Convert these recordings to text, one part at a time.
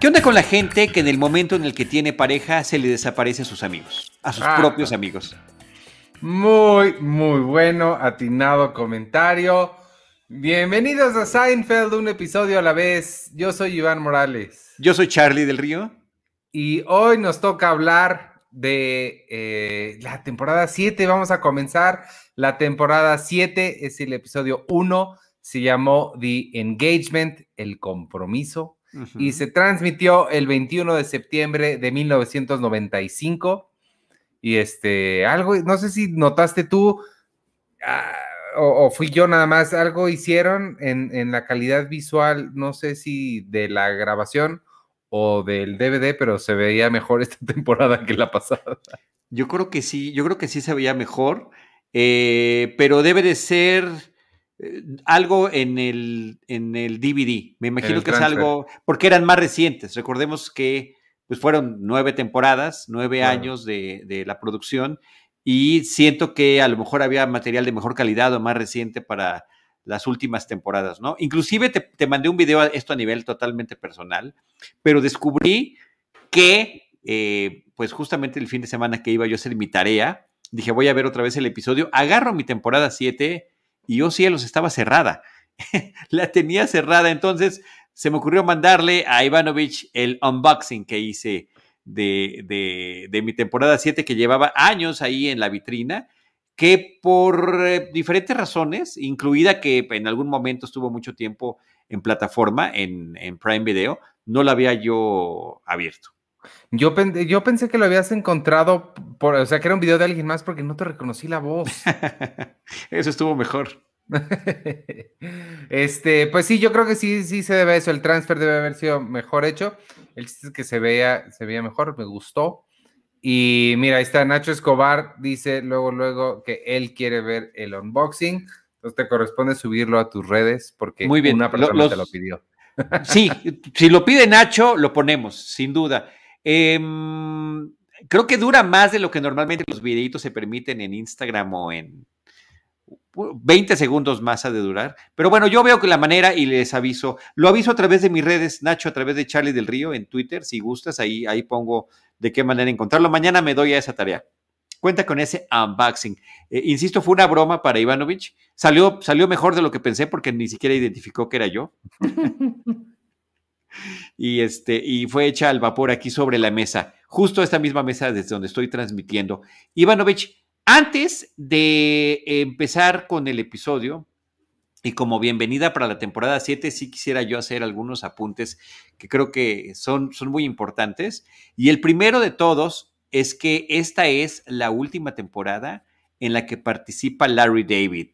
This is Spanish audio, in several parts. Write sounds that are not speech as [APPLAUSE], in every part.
¿Qué onda con la gente que en el momento en el que tiene pareja se le desaparece a sus amigos, a sus Ah. propios amigos? Muy, muy bueno, atinado comentario. Bienvenidos a Seinfeld, un episodio a la vez. Yo soy Iván Morales Yo soy Charlie del Río. y hoy nos toca hablar de eh, la temporada 7. Vamos a comenzar la temporada 7, es el episodio 1. Se llamó The Engagement, el compromiso. y se transmitió el 21 de septiembre de 1995. Y este, algo, no sé si notaste tú, ah, o, o fui yo nada más, algo hicieron en, en la calidad visual, no sé si de la grabación o del DVD, pero se veía mejor [LAUGHS] esta temporada que la pasada. Yo creo que sí, yo creo que sí se veía mejor, eh, pero debe de ser eh, algo en el, en el DVD. Me imagino que es transfer. algo, porque eran más recientes. Recordemos que pues fueron nueve temporadas, nueve Claro. años de, de la producción, y siento que a lo mejor había material de mejor calidad o más reciente para las últimas temporadas, ¿no? Inclusive te, te mandé un video, esto a nivel totalmente personal, pero descubrí que, eh, pues justamente el fin de semana que iba yo a hacer mi tarea, dije, voy a ver otra vez el episodio, agarro mi temporada 7 y oh cielos, estaba cerrada. [LAUGHS] La tenía cerrada, entonces se me ocurrió mandarle a Ivanovich el unboxing que hice de, de- de mi temporada 7 que llevaba años ahí en la vitrina, que por eh, diferentes razones, incluida que en algún momento estuvo mucho tiempo en plataforma, en, en Prime Video, no la había yo abierto. Yo, pen- yo pensé que lo habías encontrado, por, o sea, que era un video de alguien más porque no te reconocí la voz. [LAUGHS] Eso estuvo mejor. [LAUGHS] Este, pues sí, yo creo que sí, sí se debe a eso. El transfer debe haber sido mejor hecho. El chiste es que se veía, se veía mejor, me gustó. Y mira, ahí está Nacho Escobar, dice luego, luego que él quiere ver el unboxing. Entonces te corresponde subirlo a tus redes porque Muy bien, una persona te lo pidió. Sí, si lo pide Nacho, lo ponemos, sin duda. Em, creo que dura más de lo que normalmente los videitos se permiten en Instagram o en 20 segundos más ha de durar. Pero bueno, yo veo que la manera y les aviso. Lo aviso a través de mis redes, Nacho, a través de Charlie del Río en Twitter. Si gustas, ahí, ahí pongo de qué manera encontrarlo. Mañana me doy a esa tarea. Cuenta con ese unboxing. Eh, insisto, fue una broma para Ivanovich. Salió, salió mejor de lo que pensé porque ni siquiera identificó que era yo. [LAUGHS] y, este, y fue hecha al vapor aquí sobre la mesa, justo esta misma mesa desde donde estoy transmitiendo. Ivanovich, antes de empezar con el episodio, y como bienvenida para la temporada 7, sí quisiera yo hacer algunos apuntes que creo que son, son muy importantes. Y el primero de todos es que esta es la última temporada en la que participa Larry David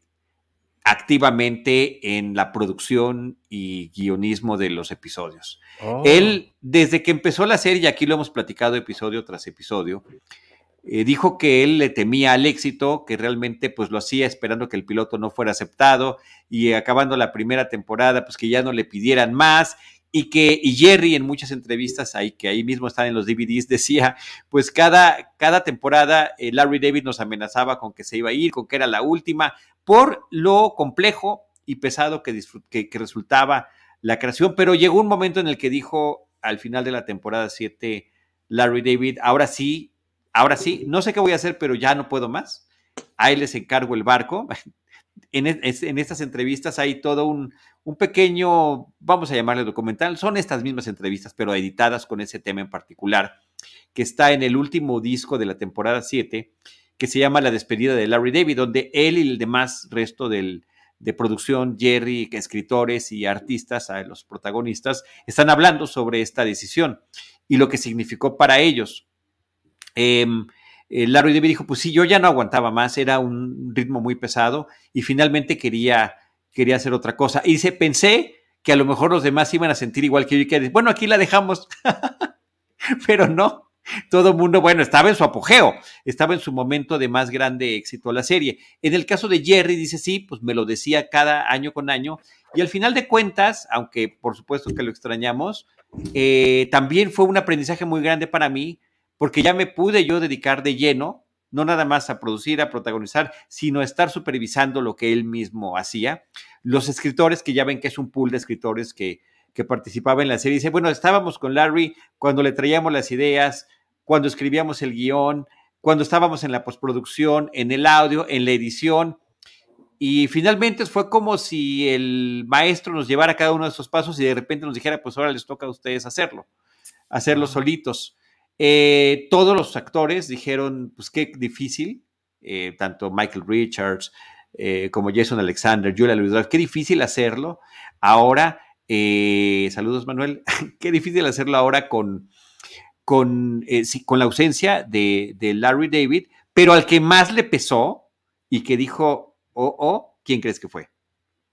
activamente en la producción y guionismo de los episodios. Oh. Él, desde que empezó la serie, y aquí lo hemos platicado episodio tras episodio, eh, dijo que él le temía al éxito, que realmente pues lo hacía esperando que el piloto no fuera aceptado y acabando la primera temporada pues que ya no le pidieran más y que y Jerry en muchas entrevistas ahí que ahí mismo están en los DVDs decía pues cada cada temporada eh, Larry David nos amenazaba con que se iba a ir, con que era la última por lo complejo y pesado que, que resultaba la creación, pero llegó un momento en el que dijo al final de la temporada 7 Larry David, ahora sí, ahora sí, no sé qué voy a hacer, pero ya no puedo más. Ahí les encargo el barco. [LAUGHS] En, e- en estas entrevistas hay todo un, pequeño, vamos a llamarle documental, son estas mismas entrevistas, pero editadas con ese tema en particular, que está en el último disco de la temporada 7, que se llama La despedida de Larry David, donde él y el demás resto del, de producción, Jerry, escritores y artistas, los protagonistas, están hablando sobre esta decisión y lo que significó para ellos. Em, eh, Larry David dijo, pues sí, yo ya no aguantaba más, era un ritmo muy pesado y finalmente quería, quería hacer otra cosa. Y se pensé que a lo mejor los demás iban a sentir igual que yo y que, bueno, aquí la dejamos, [LAUGHS] pero no. Todo el mundo, bueno, estaba en su apogeo, estaba en su momento de más grande éxito la serie. En el caso de Jerry, dice sí, pues me lo decía cada año con año, y al final de cuentas, aunque por supuesto que lo extrañamos, eh, también fue un aprendizaje muy grande para mí, porque ya me pude yo dedicar de lleno no nada más a producir, a protagonizar, sino a estar supervisando lo que él mismo hacía. Los escritores, que ya ven que es un pool de escritores que, que participaba en la serie, dice, bueno, estábamos con Larry cuando le traíamos las ideas, cuando escribíamos el guion, cuando estábamos en la postproducción, en el audio, en la edición, y finalmente fue como si el maestro nos llevara cada uno de esos pasos y de repente nos dijera, pues ahora les toca a ustedes hacerlo, hacerlo solitos. Eh, todos los actores dijeron, pues qué difícil, eh, tanto Michael Richards eh, como Jason Alexander, Julia Louis qué difícil hacerlo ahora. saludos Manuel, [LAUGHS] qué difícil hacerlo ahora con, con, la ausencia de, de Larry David, pero al que más le pesó y que dijo, o, ¿quién crees que fue?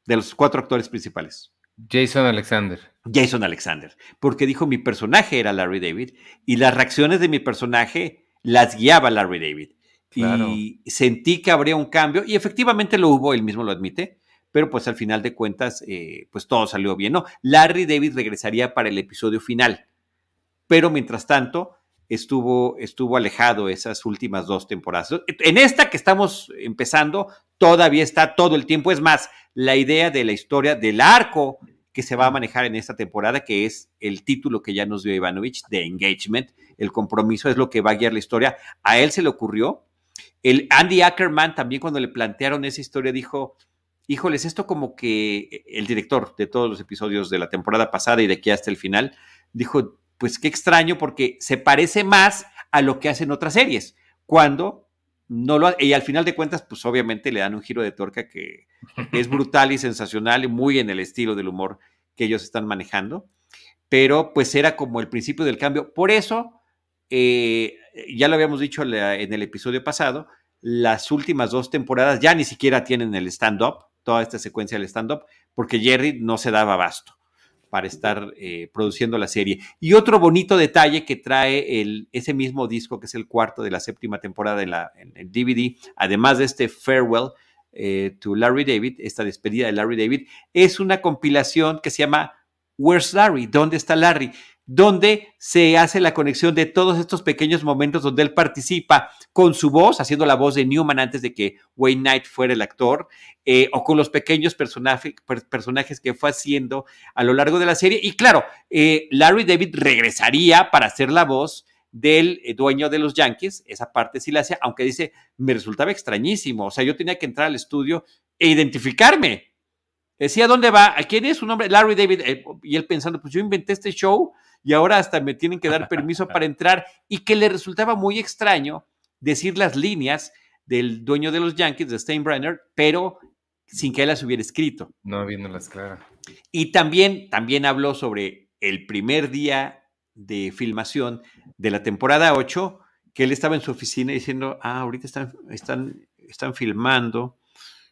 De los cuatro actores principales. Jason Alexander. Jason Alexander, porque dijo mi personaje era Larry David y las reacciones de mi personaje las guiaba Larry David. Y sentí que habría un cambio y efectivamente lo hubo, él mismo lo admite, pero pues al final de cuentas, eh, pues todo salió bien, ¿no? Larry David regresaría para el episodio final, pero mientras tanto, estuvo, estuvo alejado esas últimas dos temporadas. En esta que estamos empezando, todavía está todo el tiempo. Es más, la idea de la historia del arco que se va a manejar en esta temporada, que es el título que ya nos dio Ivanovich, de Engagement, el compromiso es lo que va a guiar la historia. A él se le ocurrió. El Andy Ackerman también cuando le plantearon esa historia dijo, híjoles, esto como que el director de todos los episodios de la temporada pasada y de aquí hasta el final, dijo, pues qué extraño porque se parece más a lo que hacen otras series, cuando no lo y al final de cuentas, pues obviamente le dan un giro de torca que es [LAUGHS] brutal y sensacional y muy en el estilo del humor que ellos están manejando, pero pues era como el principio del cambio. Por eso, eh, ya lo habíamos dicho en el episodio pasado, las últimas dos temporadas ya ni siquiera tienen el stand-up, toda esta secuencia del stand-up, porque Jerry no se daba abasto para estar eh, produciendo la serie. Y otro bonito detalle que trae el, ese mismo disco, que es el cuarto de la séptima temporada en, la, el DVD, además de este Farewell eh, to Larry David, esta despedida de Larry David, es una compilación que se llama Where's Larry? ¿Dónde está Larry? donde se hace la conexión de todos estos pequeños momentos donde él participa con su voz, haciendo la voz de Newman antes de que Wayne Knight fuera el actor, eh, o con los pequeños personajes que fue haciendo a lo largo de la serie. Y claro, eh, Larry David regresaría para hacer la voz del eh, dueño de los Yankees, esa parte sí la hacía, aunque dice, me resultaba extrañísimo, o sea, yo tenía que entrar al estudio e identificarme. Decía, ¿dónde va? ¿A quién es su nombre? Larry David. y él pensando, pues yo inventé este show y ahora hasta me tienen que dar permiso para entrar y que le resultaba muy extraño decir las líneas del dueño de los Yankees, de Steinbrenner, pero sin que él las hubiera escrito. No viéndolas claras. Y también, también habló sobre el primer día de filmación de la temporada 8, que él estaba en su oficina diciendo, ah, ahorita están, están, están filmando,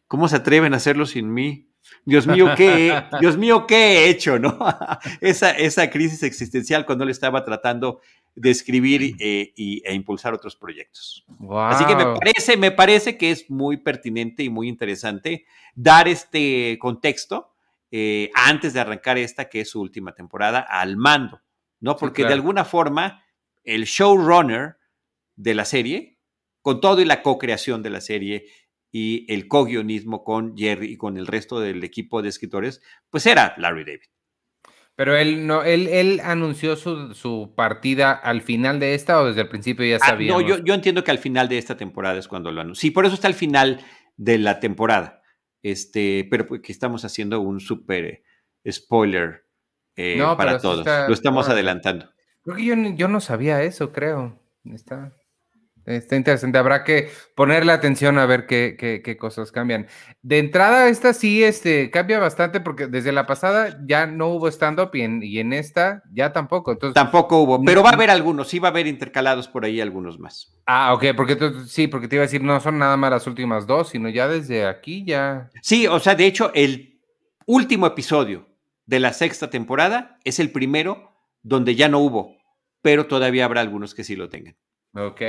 ¿cómo se atreven a hacerlo sin mí? Dios mío, ¿qué, Dios mío, ¿qué he hecho? ¿no? [LAUGHS] esa, esa crisis existencial cuando él estaba tratando de escribir eh, y, e impulsar otros proyectos. Así que me parece, me parece que es muy pertinente y muy interesante dar este contexto eh, antes de arrancar esta, que es su última temporada, al mando, ¿no? Porque de alguna forma el showrunner de la serie, con todo y la co-creación de la serie y el co-guionismo con Jerry y con el resto del equipo de escritores, pues era Larry David. Pero él no, él, él anunció su, partida al final de esta o desde el principio ya sabía. Ah, no, yo, entiendo que al final de esta temporada es cuando lo anunció. Sí, por eso está al final de la temporada. Este, pero pues, que estamos haciendo un súper spoiler eh, para todos. lo estamos adelantando. Creo que yo, yo no sabía eso, creo. Está. Está interesante, habrá que ponerle atención a ver qué, qué, cosas cambian. De entrada, esta sí este, cambia bastante porque desde la pasada ya no hubo stand-up y en, y en esta ya tampoco. Entonces, tampoco hubo, pero va a haber algunos, sí va a haber intercalados por ahí algunos más. Ah, ok, porque sí, porque te iba a decir, no son nada más las últimas dos, sino ya desde aquí ya. Sí, o sea, de hecho, el último episodio de la sexta temporada es el primero donde ya no hubo, pero todavía habrá algunos que sí lo tengan. Ok.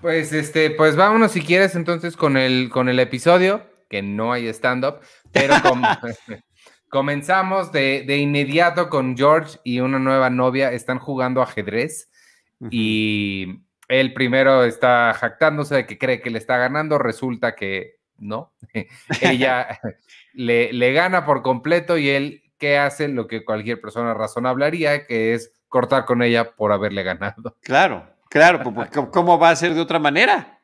Pues este, pues vámonos si quieres entonces con el, con el episodio, que no hay stand-up, pero [LAUGHS] [LAUGHS] comenzamos de, inmediato con George y una nueva novia, están jugando ajedrez y Él primero está jactándose de que cree que le está ganando, resulta que no. [LAUGHS] Ella le, le gana por completo y él, ¿qué hace? Lo que cualquier persona razonable haría, que es cortar con ella por haberle ganado. Claro, claro, pues, pues, ¿cómo va a ser de otra manera?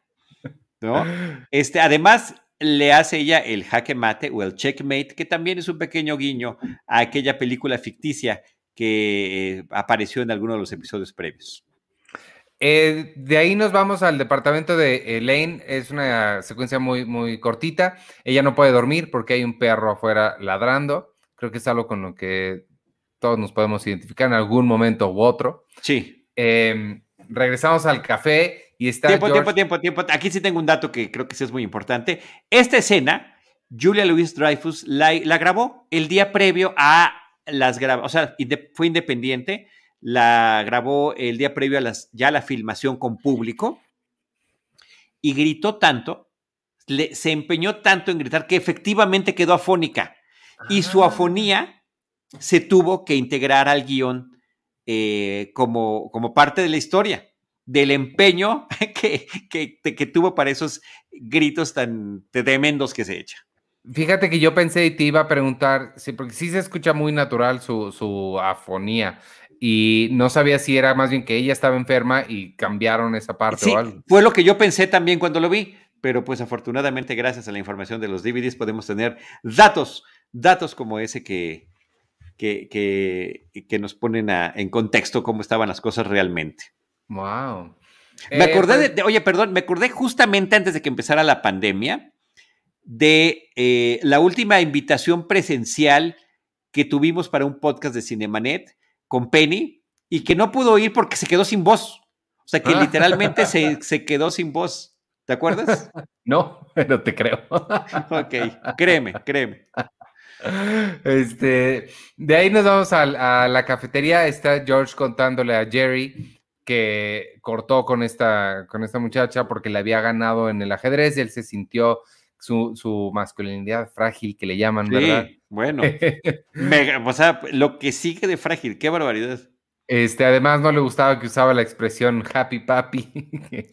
¿No? Este, además, le hace ella el jaque mate o el checkmate, que también es un pequeño guiño a aquella película ficticia que eh, apareció en alguno de los episodios previos. Eh, de ahí nos vamos al departamento de Elaine. Es una secuencia muy, muy cortita. Ella no puede dormir porque hay un perro afuera ladrando. Creo que es algo con lo que todos nos podemos identificar en algún momento u otro. Sí. Em, regresamos al café y está. Tiempo, tiempo, tiempo, tiempo. Aquí sí tengo un dato que creo que sí es muy importante. Esta escena, Julia Louis Dreyfus la, la grabó el día previo a las grabaciones, o sea, fue independiente, la grabó el día previo a las, ya la filmación con público y gritó tanto, se empeñó tanto en gritar que efectivamente quedó afónica y su afonía se tuvo que integrar al guion eh, como, como parte de la historia, del empeño [LAUGHS] que, que, tuvo para esos gritos tan tremendos que se echa. Fíjate que yo pensé y te iba a preguntar, sí, porque sí se escucha muy natural su, su afonía y no sabía si era más bien que ella estaba enferma y cambiaron esa parte o algo. Fue lo que yo pensé también cuando lo vi, pero pues afortunadamente gracias a la información de los DVDs podemos tener datos, datos como ese que, que, que, nos ponen en contexto cómo estaban las cosas realmente. Wow. Me acordé pues de, oye, perdón, me acordé justamente antes de que empezara la pandemia de eh, la última invitación presencial que tuvimos para un podcast de Cinemanet con Penny y que no pudo ir porque se quedó sin voz. O sea, que ah. literalmente se, [LAUGHS] se, quedó sin voz. ¿Te acuerdas? [LAUGHS] No, [LAUGHS] pero te creo. Ok, créeme, créeme. Este, de ahí nos vamos a, la cafetería. Está George contándole a Jerry que cortó con esta, con esta muchacha porque le había ganado en el ajedrez y él se sintió su, masculinidad frágil que le llaman, sí, Bueno, [LAUGHS] o sea, lo que sigue de frágil, qué barbaridad. Este, además no le gustaba que usaba la expresión happy papi, [LAUGHS]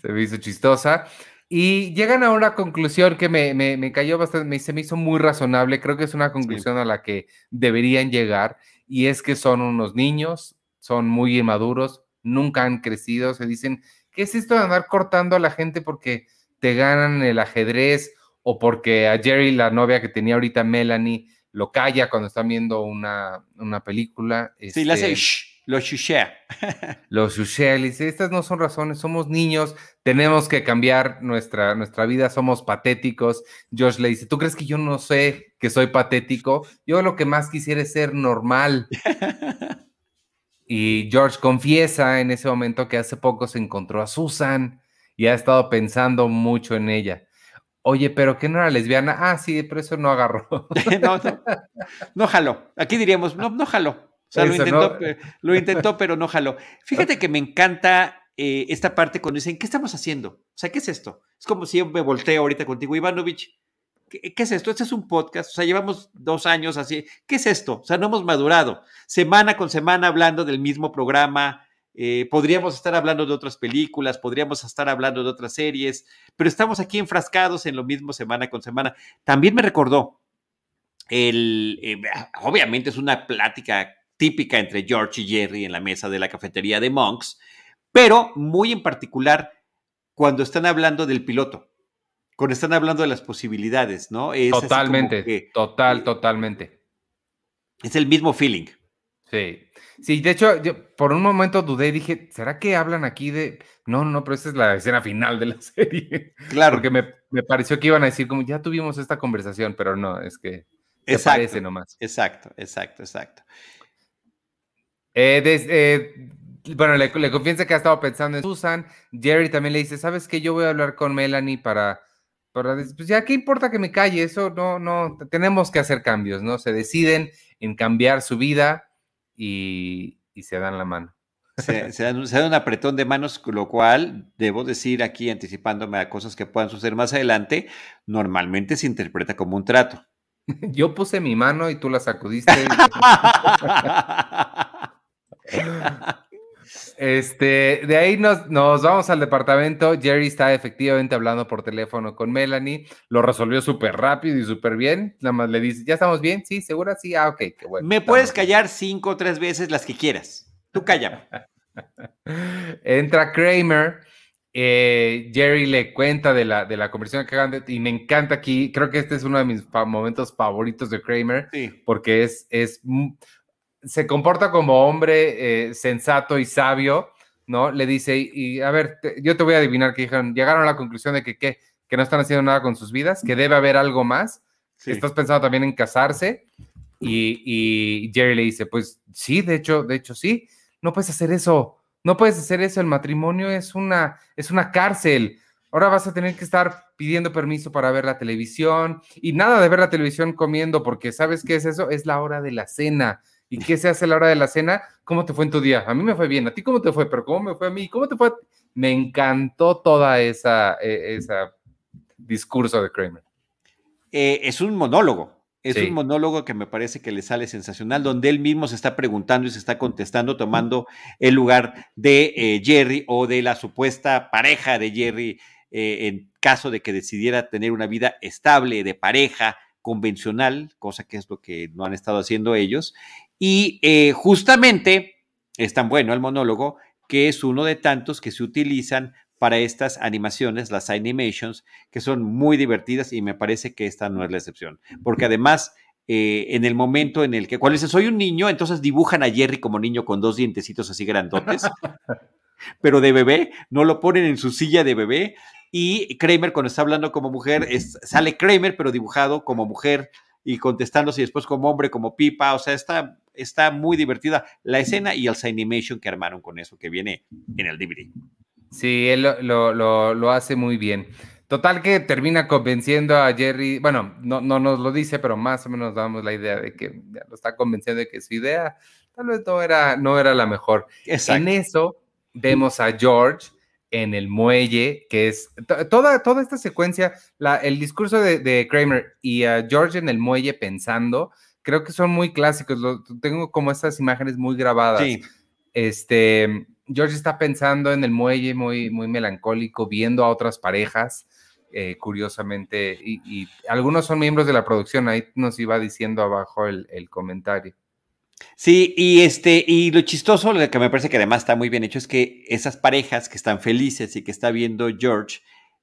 se me hizo chistosa. Y llegan a una conclusión que me, me, cayó bastante, me, se me hizo muy razonable, creo que es una conclusión a la que deberían llegar, y es que son unos niños, son muy inmaduros, nunca han crecido, se dicen, ¿qué es esto de andar cortando a la gente porque te ganan el ajedrez o porque a Jerry, la novia que tenía ahorita Melanie, lo calla cuando están viendo una, película. Sí, le hace lo shushea. [LAUGHS] lo shushea, le dice, estas no son razones, somos niños, tenemos que cambiar nuestra, nuestra vida, somos patéticos. Josh le dice, ¿tú crees que yo no sé que soy patético? Yo lo que más quisiera es ser normal. [LAUGHS] y George confiesa en ese momento que hace poco se encontró a Susan y ha estado pensando mucho en ella. Oye, pero que no era lesbiana. Ah, sí, pero eso no agarró. [LAUGHS] no, no, no jaló. Aquí diríamos, no, no jaló. Sea, lo intentó, lo intentó, [LAUGHS] pero no jaló. Fíjate que me encanta eh, esta parte cuando dicen, ¿qué estamos haciendo? O sea, ¿qué es esto? Es como si yo me volteo ahorita contigo, Ivanovich. ¿Qué, ¿Qué, es esto? Este es un podcast, o sea, llevamos dos años así. ¿Qué es esto? O sea, no hemos madurado. Semana con semana hablando del mismo programa, eh, podríamos estar hablando de otras películas, podríamos estar hablando de otras series, pero estamos aquí enfrascados en lo mismo semana con semana. También me recordó, el, eh, obviamente es una plática típica entre George y Jerry en la mesa de la cafetería de Monks, pero muy en particular cuando están hablando del piloto, cuando están hablando de las posibilidades, ¿no? totalmente, total, totalmente. Es el mismo feeling. Sí. Sí, de hecho, yo por un momento dudé y dije, ¿será que hablan aquí de.? No, no, pero esa es la escena final de la [LAUGHS] serie. Claro. Porque me, pareció que iban a decir, como ya tuvimos esta conversación, pero no, es que. Exacto, parece nomás. Exacto, exacto, exacto. Eh, eh, bueno, le, le confiesa que ha estado pensando en Susan. Jerry también le dice, ¿sabes qué? Yo voy a hablar con Melanie para. para pues ya, ¿qué importa que me calle? Eso no, no. Tenemos que hacer cambios, ¿no? Se deciden en cambiar su vida y, se dan la mano. Se, dan, un apretón de manos, lo cual, debo decir aquí, anticipándome a cosas que puedan suceder más adelante, normalmente se interpreta como un trato. [LAUGHS] Yo puse mi mano y tú la sacudiste. [LAUGHS] Este, de ahí nos, nos, vamos al departamento. Jerry está efectivamente hablando por teléfono con Melanie. Lo resolvió súper rápido y súper bien. Nada más le dice, ¿ya estamos bien? Sí, segura, sí. Ah, ok, qué bueno. Me puedes callar cinco o tres veces las que quieras. Tú cállame. [LAUGHS] Entra Kramer. Eh, Jerry le cuenta de la, de la conversación que hagan y me encanta aquí. Creo que este es uno de mis momentos favoritos de Kramer porque es, es se comporta como hombre eh, sensato y sabio, ¿no? Le dice, y, a ver, yo te voy a adivinar que dijeron, llegaron a la conclusión de que, que no están haciendo nada con sus vidas, que debe haber algo más. Estás pensando también en casarse. Y, y, Jerry le dice, pues sí, de hecho, de hecho sí, no puedes hacer eso, no puedes hacer eso, el matrimonio es una, es una cárcel. Ahora vas a tener que estar pidiendo permiso para ver la televisión y nada de ver la televisión comiendo, porque ¿sabes qué es eso? Es la hora de la cena ¿Y qué se hace a la hora de la cena? ¿Cómo te fue en tu día? A mí me fue bien. ¿A ti cómo te fue? Pero ¿cómo me fue a mí? ¿Cómo te fue? Me encantó toda esa, e, esa discurso de Kramer. Eh, es un monólogo. Es un monólogo que me parece que le sale sensacional, donde él mismo se está preguntando y se está contestando, tomando el lugar de eh, Jerry o de la supuesta pareja de Jerry eh, en caso de que decidiera tener una vida estable de pareja, convencional, cosa que es lo que no han estado haciendo ellos. Y eh, justamente es tan bueno el monólogo que es uno de tantos que se utilizan para estas animaciones, las animations, que son muy divertidas y me parece que esta no es la excepción, porque además eh, en el momento en el que cuando dicen soy un niño, entonces dibujan a Jerry como niño con dos dientecitos así grandotes, [LAUGHS] pero de bebé, no lo ponen en su silla de bebé. Y Kramer, cuando está hablando como mujer, es, sale Kramer, pero dibujado como mujer y contestándose después como hombre, como pipa. O sea, está, está muy divertida la escena y el animation que armaron con eso, que viene en el DVD. Sí, él lo, lo, lo, hace muy bien. Total que termina convenciendo a Jerry, bueno, no, no nos lo dice, pero más o menos damos la idea de que lo está convenciendo de que su idea tal vez no era, no era la mejor. En eso vemos a George en el muelle, que es toda, toda esta secuencia, la, el discurso de, Kramer y a George en el muelle pensando, creo que son muy clásicos. tengo como estas imágenes muy grabadas. Este, George está pensando en el muelle muy, muy melancólico, viendo a otras parejas, eh, curiosamente, y, algunos son miembros de la producción, ahí nos iba diciendo abajo el, el comentario. Sí, y este, y lo chistoso, lo que me parece que además está muy bien hecho, es que esas parejas que están felices y que está viendo George,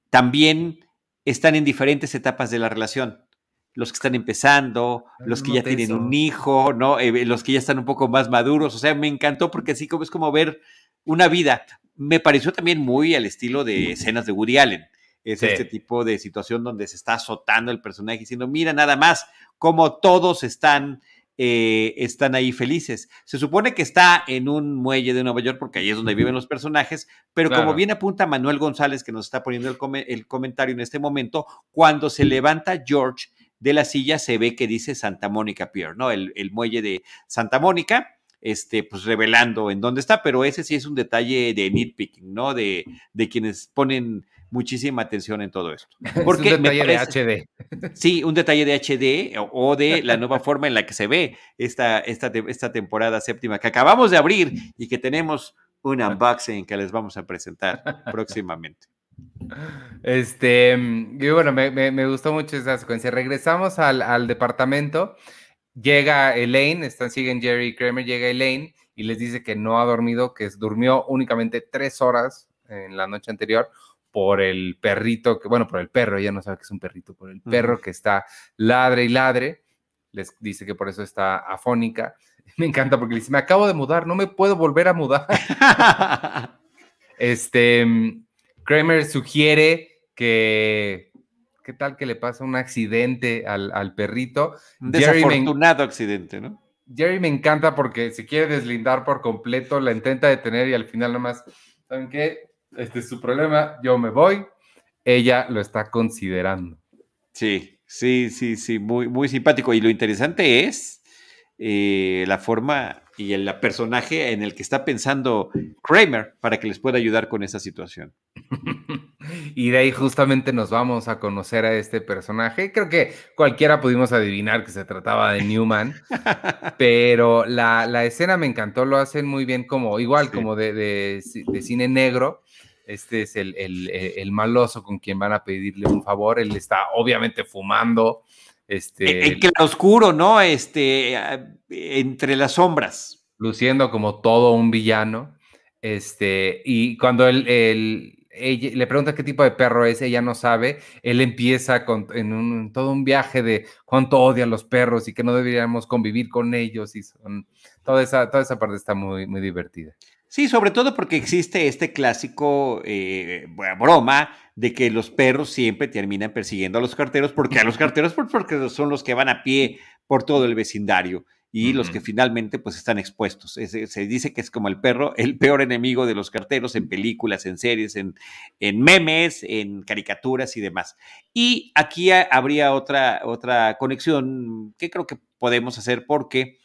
también están en diferentes etapas de la relación. Los que están empezando, los que ya tienen un hijo, ¿no? Eh, los que ya están un poco más maduros. O sea, me encantó porque así como es como ver una vida. Me pareció también muy al estilo de escenas de Woody Allen. Es este tipo de situación donde se está azotando el personaje diciendo, mira nada más, como todos están eh, están ahí felices. Se supone que está en un muelle de Nueva York porque ahí es donde viven los personajes, pero como bien apunta Manuel González, que nos está poniendo el, comentario en este momento, cuando se levanta George de la silla se ve que dice Santa Mónica Pier, ¿no? El, muelle de Santa Mónica, este, pues revelando en dónde está, pero ese sí es un detalle de nitpicking, ¿no? De, de quienes ponen muchísima atención en todo esto. [LAUGHS] Porque es un detalle de HD. [LAUGHS] Sí, un detalle de HD o, de la nueva [LAUGHS] forma en la que se ve esta, esta, esta temporada séptima que acabamos de abrir y que tenemos un unboxing que les vamos a presentar próximamente. Este, y bueno, me, gustó mucho esa secuencia. Regresamos al, departamento. Llega Elaine, están, siguen Jerry y Kramer, llega Elaine y les dice que no ha dormido, que durmió únicamente tres horas en la noche anterior por el perrito, que bueno, por el perro, ella no sabe que es un perrito, por el perro que está ladre y ladre, les dice que por eso está afónica. [LAUGHS] Me encanta porque le dice, me acabo de mudar, no me puedo volver a mudar. [LAUGHS] este, Kramer sugiere que, ¿qué tal que le pasa un accidente al, perrito? Un desafortunado accidente, ¿no? Jerry me encanta porque se quiere deslindar por completo, la intenta detener y al final nomás, ¿saben qué? este es su problema, yo me voy, ella lo está considerando. Sí, sí, sí, sí, muy, muy simpático. Y lo interesante es eh, la forma y el personaje en el que está pensando Kramer para que les pueda ayudar con esa situación. [LAUGHS] y de ahí justamente nos vamos a conocer a este personaje. Creo que cualquiera pudimos adivinar que se trataba de Newman, [LAUGHS] pero la, escena me encantó, lo hacen muy bien, como igual como de, de, cine negro. Este es el, el, maloso con quien van a pedirle un favor. Él está obviamente fumando. Este, en, oscuro, ¿no? Este, entre las sombras. Luciendo como todo un villano. Este, y cuando él, le pregunta qué tipo de perro es, ella no sabe, él empieza con, en un, todo un viaje de cuánto odia a los perros y que no deberíamos convivir con ellos y son, toda, esa, toda esa parte está muy, muy divertida. Sí, sobre todo porque existe este clásico eh, broma de que los perros siempre terminan persiguiendo a los carteros, porque a los carteros pues, porque son los que van a pie por todo el vecindario y los que finalmente pues están expuestos. se dice que es como el perro, el peor enemigo de los carteros en películas, en series, en, en memes, en caricaturas y demás. Y aquí habría otra, otra conexión que creo que podemos hacer porque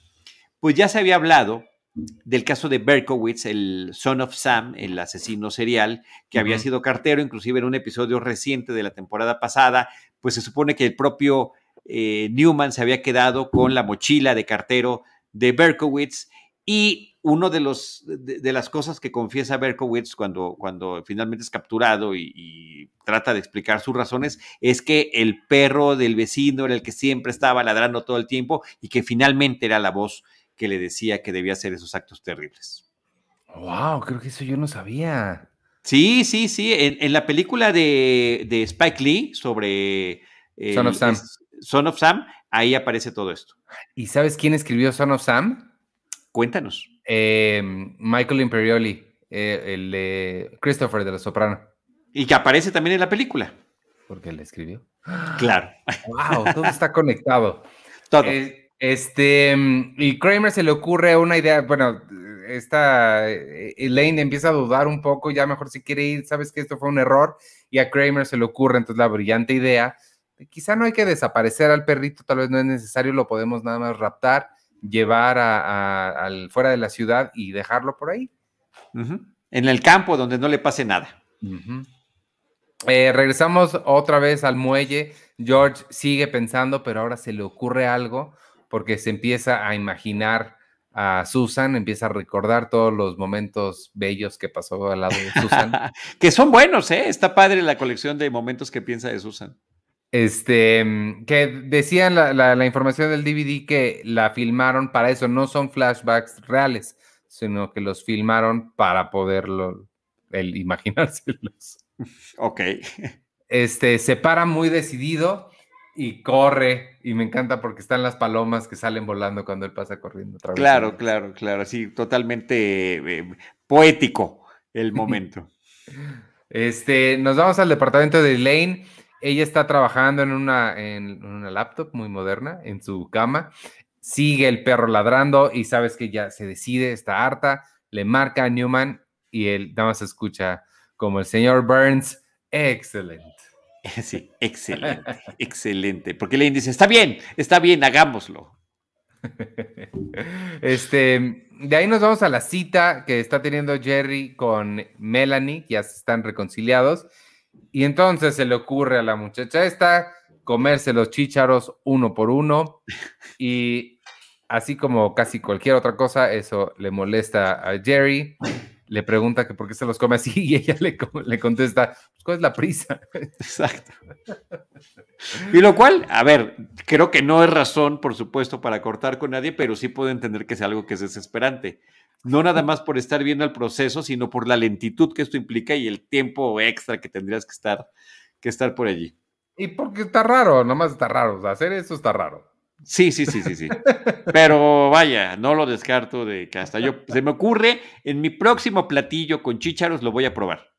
pues ya se había hablado del caso de Berkowitz, el son of Sam, el asesino serial, que había sido cartero, inclusive en un episodio reciente de la temporada pasada, pues se supone que el propio eh, Newman se había quedado con la mochila de cartero de Berkowitz y uno de, los, de, las cosas que confiesa Berkowitz cuando, cuando finalmente es capturado y, y, trata de explicar sus razones es que el perro del vecino era el que siempre estaba ladrando todo el tiempo y que finalmente era la voz que le decía que debía hacer esos actos terribles. Wow, creo que eso yo no sabía. Sí, sí, sí. En, la película de, Spike Lee sobre Son of Sam. Son of Sam, ahí aparece todo esto. ¿Y sabes quién escribió Son of Sam? Cuéntanos. Em, Michael Imperioli, eh, el de Christopher de la Soprano. Y que aparece también en la película. Porque él escribió. Claro. Wow, todo está conectado. Todo. Eh, este, mm, y Kramer se le ocurre una idea, bueno, esta eh, Elaine empieza a dudar un poco, ya mejor si quiere ir, sabes que esto fue un error, y a Kramer se le ocurre entonces la brillante idea, quizá no hay que desaparecer al perrito, tal vez no es necesario, lo podemos nada más raptar, llevar al, fuera de la ciudad y dejarlo por ahí. En el campo donde no le pase nada. Eh, regresamos otra vez al muelle. George sigue pensando, pero ahora se le ocurre algo porque se empieza a imaginar a Susan, empieza a recordar todos los momentos bellos que pasó al lado de Susan. [LAUGHS] que son buenos, ¿eh? Está padre la colección de momentos que piensa de Susan. Este, que decían la, información del DVD que la filmaron para eso, no son flashbacks reales, sino que los filmaron para poderlo, el [LAUGHS] imaginárselos. Ok. Este, se para muy decidido y corre y me encanta porque están las palomas que salen volando cuando él pasa corriendo. Claro, claro, claro, sí, totalmente eh, poético el momento. [LAUGHS] este, nos vamos al departamento de Elaine. Ella está trabajando en una, en una laptop muy moderna, en su cama. Sigue el perro ladrando y sabes que ya se decide, está harta. Le marca a Newman y él nada más escucha como el señor Burns. Excelente. [LAUGHS] Sí, excelente, excelente. Porque le dice, está bien, está bien, hagámoslo. [LAUGHS] Este, de ahí nos vamos a la cita que está teniendo Jerry con Melanie, ya están reconciliados. Y entonces se le ocurre a la muchacha esta comerse los chícharos uno por uno. Y así como casi cualquier otra cosa, eso le molesta a Jerry le pregunta que por qué se los come así [LAUGHS] y ella le, le contesta, pues, ¿cuál es la prisa? Exacto. Y lo cual, a ver, creo que no es razón, por supuesto, para cortar con nadie, pero sí puedo entender que es algo que es desesperante. No nada más por estar viendo el proceso, sino por la lentitud que esto implica y el tiempo extra que tendrías que estar, que estar por allí. Y porque está raro, nomás está raro, hacer eso está raro. Sí, sí, sí, sí, sí. Pero vaya, no lo descarto de que hasta yo, se me ocurre, en mi próximo platillo con chícharos lo voy a probar.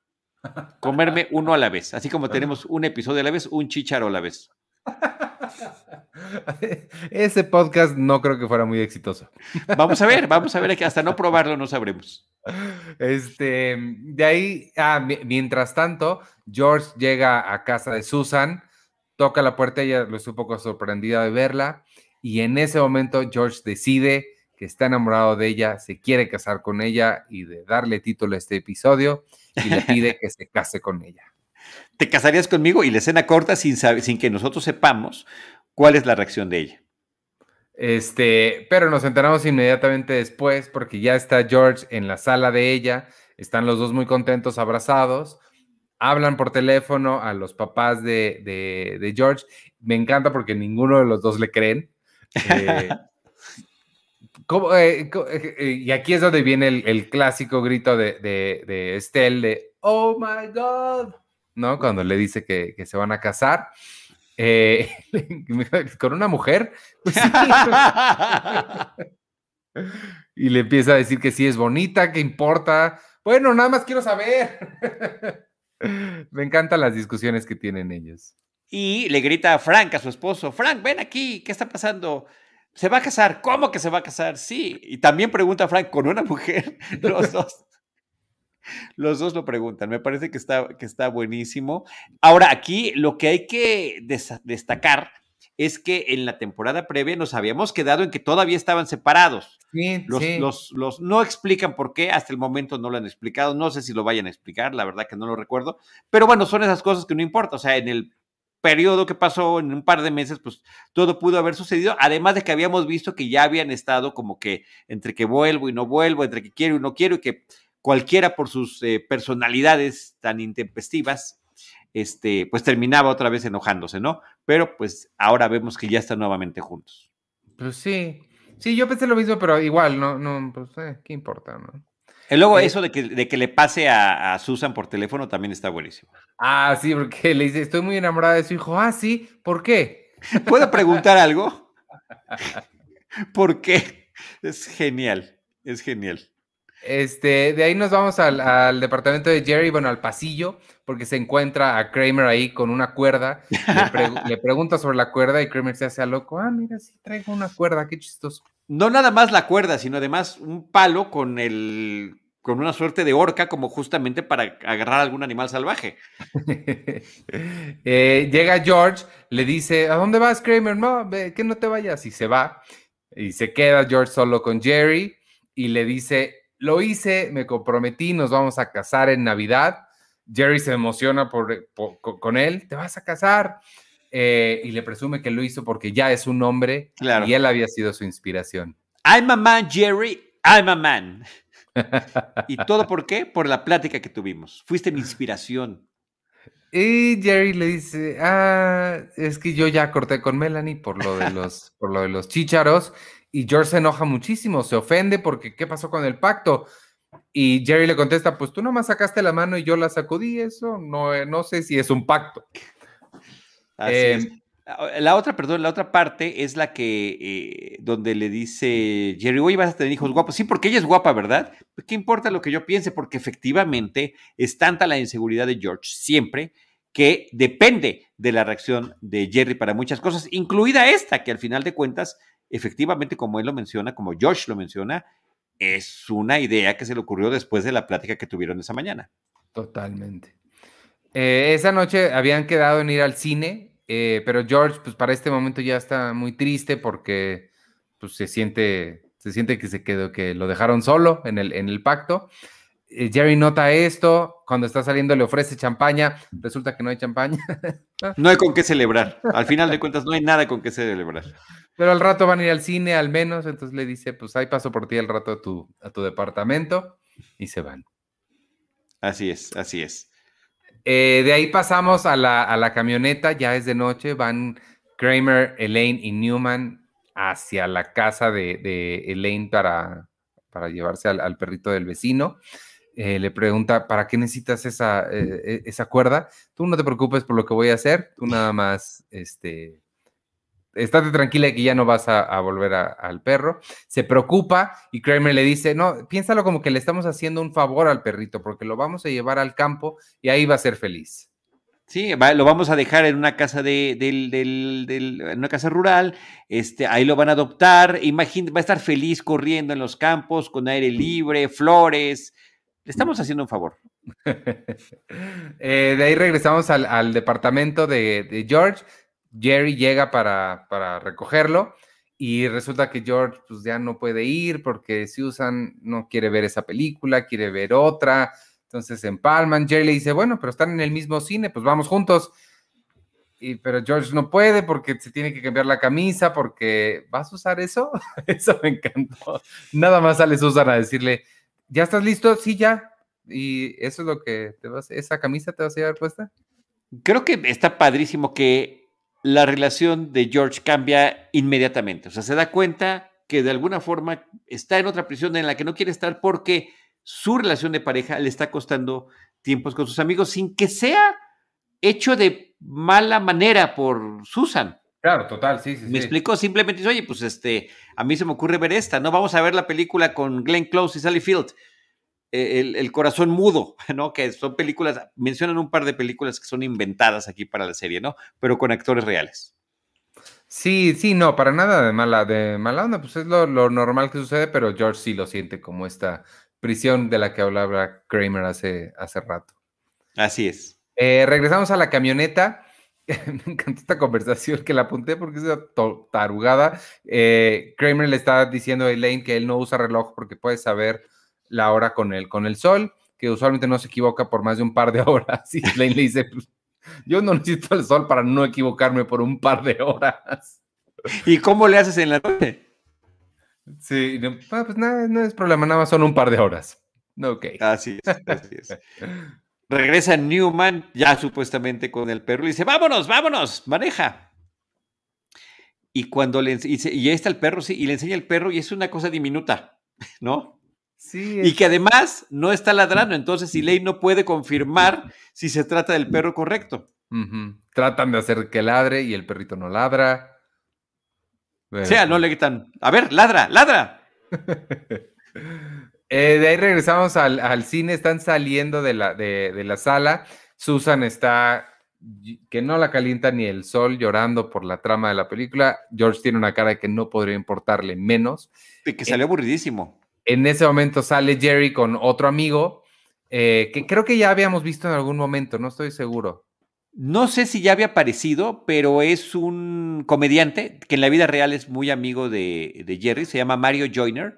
Comerme uno a la vez. Así como tenemos un episodio a la vez, un chícharo a la vez. [LAUGHS] Ese podcast no creo que fuera muy exitoso. Vamos a ver, vamos a ver que hasta no probarlo no sabremos. Este, de ahí, ah, mientras tanto, George llega a casa de Susan toca la puerta, ella lo estuvo un poco sorprendida de verla y en ese momento George decide que está enamorado de ella, se quiere casar con ella y de darle título a este episodio y le pide que se case con ella. [LAUGHS] ¿Te casarías conmigo? Y la escena corta sin, sin que nosotros sepamos cuál es la reacción de ella. Este, pero nos enteramos inmediatamente después porque ya está George en la sala de ella, están los dos muy contentos, abrazados, hablan por teléfono a los papás de, George. Me encanta porque ninguno de los dos le creen. Eh, [LAUGHS] eh, eh, y aquí es donde viene el, clásico grito de, de, Estelle de Oh my God, ¿no? Cuando le dice que, se van a casar. [LAUGHS] con una mujer. Pues [LAUGHS] y le empieza a decir que sí es bonita, que importa. Bueno, nada más quiero saber. [LAUGHS] Me encantan las discusiones que tienen ellos. Y le grita a Frank, a su esposo, Frank, ven aquí, ¿qué está pasando? ¿Se va a casar? ¿Cómo que se va a casar? Sí. Y también pregunta a Frank, ¿con una mujer? [LAUGHS] Los dos. Los dos lo preguntan. Me parece que está, que está buenísimo. Ahora, aquí lo que hay que destacar es que en la temporada previa nos habíamos quedado en que todavía estaban separados. Sí, los, sí. Los, los, no explican por qué, hasta el momento no lo han explicado, no sé si lo vayan a explicar, la verdad que no lo recuerdo, pero bueno, son esas cosas que no importa, o sea, en el periodo que pasó, en un par de meses, pues todo pudo haber sucedido, además de que habíamos visto que ya habían estado como que entre que vuelvo y no vuelvo, entre que quiero y no quiero, y que cualquiera por sus eh, personalidades tan intempestivas, este, pues terminaba otra vez enojándose, ¿no? Pero pues ahora vemos que ya están nuevamente juntos. Pues sí, Sí, yo pensé lo mismo, pero igual, no, no, pues, eh, ¿qué importa, no? Y luego eh, eso de que, de que le pase a, Susan por teléfono también está buenísimo. Ah, sí, porque le dice, estoy muy enamorada de su hijo. Ah, sí, ¿por qué? [LAUGHS] ¿Puedo preguntar algo? [LAUGHS] ¿Por qué? Es genial, es genial. Este, de ahí nos vamos al, departamento de Jerry, bueno, al pasillo, porque se encuentra a Kramer ahí con una cuerda. Le, [LAUGHS] pregunta sobre la cuerda y Kramer se hace a loco. Ah, mira, sí traigo una cuerda, qué chistoso. No nada más la cuerda, sino además un palo con el con una suerte de horca, como justamente para agarrar a algún animal salvaje. [LAUGHS] Eh, llega George, le dice, ¿a dónde vas, Kramer? No, que no te vayas. Y se va. Y se queda George solo con Jerry y le dice, lo hice, me comprometí, nos vamos a casar en Navidad. Jerry se emociona por, con él, te vas a casar. Eh, y le presume que lo hizo porque ya es un hombre y él había sido su inspiración. I'm a man, Jerry, I'm a man. [LAUGHS] ¿Y todo por qué? Por la plática que tuvimos. Fuiste mi inspiración. Y Jerry le dice, ah, es que yo ya corté con Melanie por lo de los, por lo de los chícharos y George se enoja muchísimo, se ofende porque ¿qué pasó con el pacto? Y Jerry le contesta, pues tú nomás sacaste la mano y yo la sacudí, eso no, eh, no sé si es un pacto. Em, la otra, perdón, la otra parte es la que, eh, donde le dice Jerry, oye, vas a tener hijos guapos. Sí, porque ella es guapa, ¿verdad? ¿Qué importa lo que yo piense? Porque efectivamente es tanta la inseguridad de George siempre que depende de la reacción de Jerry para muchas cosas, incluida esta, que al final de cuentas efectivamente, como él lo menciona, como Josh lo menciona, es una idea que se le ocurrió después de la plática que tuvieron esa mañana. Totalmente. Eh, esa noche habían quedado en ir al cine, eh, pero George, pues para este momento ya está muy triste porque pues, se siente, se siente que se quedó, que lo dejaron solo en el, en el pacto. Eh, Jerry nota esto, cuando está saliendo le ofrece champaña, resulta que no hay champaña. [LAUGHS] no hay con qué celebrar. Al final de cuentas, no hay nada con qué celebrar. Pero al rato van a ir al cine al menos, entonces le dice, pues ahí paso por ti al rato a tu, a tu departamento y se van. Así es, así es. Eh, de ahí pasamos a la, camioneta, ya es de noche, van Kramer, Elaine y Newman hacia la casa de, Elaine para, para llevarse al, perrito del vecino. Eh, le pregunta, ¿para qué necesitas esa, eh, esa cuerda? Tú no te preocupes por lo que voy a hacer, tú nada más, este, estate tranquila que ya no vas a, volver al perro. Se preocupa y Kramer le dice, no, piénsalo como que le estamos haciendo un favor al perrito porque lo vamos a llevar al campo y ahí va a ser feliz. Sí, lo vamos a dejar en una casa de, una casa rural, este, ahí lo van a adoptar, imagínate, va a estar feliz corriendo en los campos con aire libre, flores. Estamos haciendo un favor. [LAUGHS] Eh, de ahí regresamos al, departamento de, George. Jerry llega para, recogerlo y resulta que George pues ya no puede ir porque Susan no quiere ver esa película, quiere ver otra, Entonces empalman, Jerry le dice, bueno, pero están en el mismo cine, pues vamos juntos. Y, pero George no puede porque se tiene que cambiar la camisa, porque ¿vas a usar eso? [LAUGHS] eso me encantó. Nada más sale Susan a decirle, ¿ya estás listo? Sí, ya. Y eso es lo que te vas, esa camisa te vas a llevar puesta. Creo que está padrísimo que la relación de George cambia inmediatamente. O sea, se da cuenta que de alguna forma está en otra prisión en la que no quiere estar porque su relación de pareja le está costando tiempos con sus amigos sin que sea hecho de mala manera por Susan. Claro, total, sí, sí. Me explicó simplemente, oye, pues este, a mí se me ocurre ver esta, ¿no? Vamos a ver la película con Glenn Close y Sally Field. Eh, el, corazón mudo, [LAUGHS] ¿no? Que son películas, mencionan un par de películas que son inventadas aquí para la serie, ¿no? Pero con actores reales. Sí, sí, no, para nada de mala, de mala onda, pues es lo, normal que sucede, pero George sí lo siente como esta prisión de la que hablaba Kramer hace, hace rato. Así es. Eh, regresamos a la camioneta. [LAUGHS] Me encantó esta conversación que la apunté porque es tarugada. Eh, Kramer le está diciendo a Elaine que él no usa reloj porque puede saber la hora con el, con el sol, que usualmente no se equivoca por más de un par de [LAUGHS] horas. Y Elaine le dice, pues, yo no necesito el sol para no equivocarme por un par de horas. ¿Y cómo le haces en la noche? Sí, no, ah, pues nada, no es problema, nada más son un par de horas. Ok. Así es, así es. [LAUGHS] Regresa Newman, ya supuestamente con el perro, y dice, vámonos, vámonos, maneja. Y cuando le y, y ahí está el perro, sí, y le enseña el perro, y es una cosa diminuta, [LAUGHS] ¿no? Sí. Y que además no está ladrando, entonces ley no puede confirmar si se trata del perro correcto. Tratan de hacer que ladre y el perrito no ladra. O sea, no le gritan, a ver, ladra, ladra. [LAUGHS] Eh, de ahí regresamos al, cine, están saliendo de la, de, la sala. Susan está que no la calienta ni el sol llorando por la trama de la película. George tiene una cara que no podría importarle menos. De que salió aburridísimo. En ese momento sale Jerry con otro amigo eh, que creo que ya habíamos visto en algún momento, no estoy seguro. No sé si ya había aparecido, pero es un comediante que en la vida real es muy amigo de, Jerry, se llama Mario Joyner.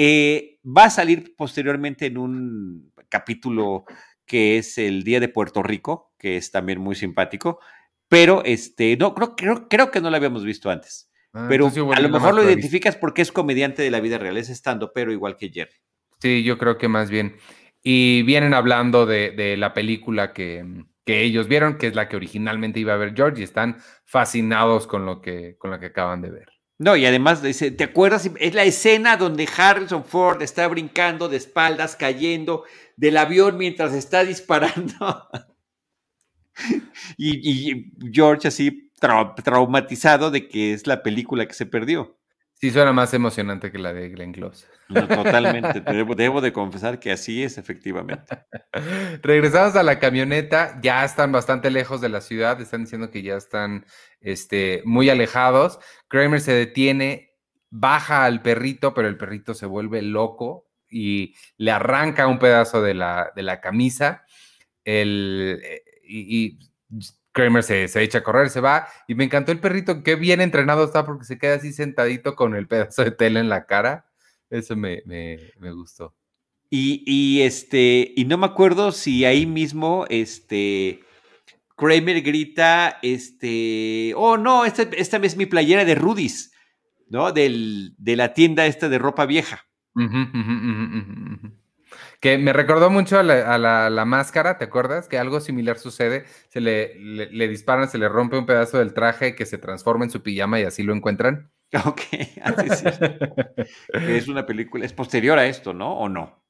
Eh, va a salir posteriormente en un capítulo que es el Día de Puerto Rico, que es también muy simpático, pero este, no, creo, creo, creo que no lo habíamos visto antes. Ah, pero a lo mejor lo identificas porque es comediante de la vida real, es estando, pero igual que Jerry. Sí, yo creo que más bien. Y vienen hablando de, de la película que, que ellos vieron, que es la que originalmente iba a ver George, y están fascinados con lo que, con lo que acaban de ver. No, y además, ¿te acuerdas? Es la escena donde Harrison Ford está brincando de espaldas, cayendo del avión mientras está disparando. [LAUGHS] y, George así traumatizado de que es la película que se perdió. Sí, suena más emocionante que la de Glenn Close. totalmente. [LAUGHS] debo, de confesar que así es, efectivamente. [LAUGHS] Regresamos a la camioneta. Ya están bastante lejos de la ciudad. Están diciendo que ya están este, muy alejados. Kramer se detiene, baja al perrito, pero el perrito se vuelve loco y le arranca un pedazo de la, de la camisa. El, eh, y Kramer se, echa a correr, se va. Y me encantó el perrito, qué bien entrenado está porque se queda así sentadito con el pedazo de tela en la cara. Eso me, gustó. Y, este, y no me acuerdo si ahí mismo, este, Kramer grita, este, oh no, esta, esta es mi playera de Rudy's, ¿no? Del, de la tienda esta de ropa vieja. Que me recordó mucho a la, máscara, ¿te acuerdas? Que algo similar sucede. Se le, le, disparan, se le rompe un pedazo del traje que se transforma en su pijama y así lo encuentran. [LAUGHS] Ok, así es. una película, es posterior a esto, ¿no? ¿O no?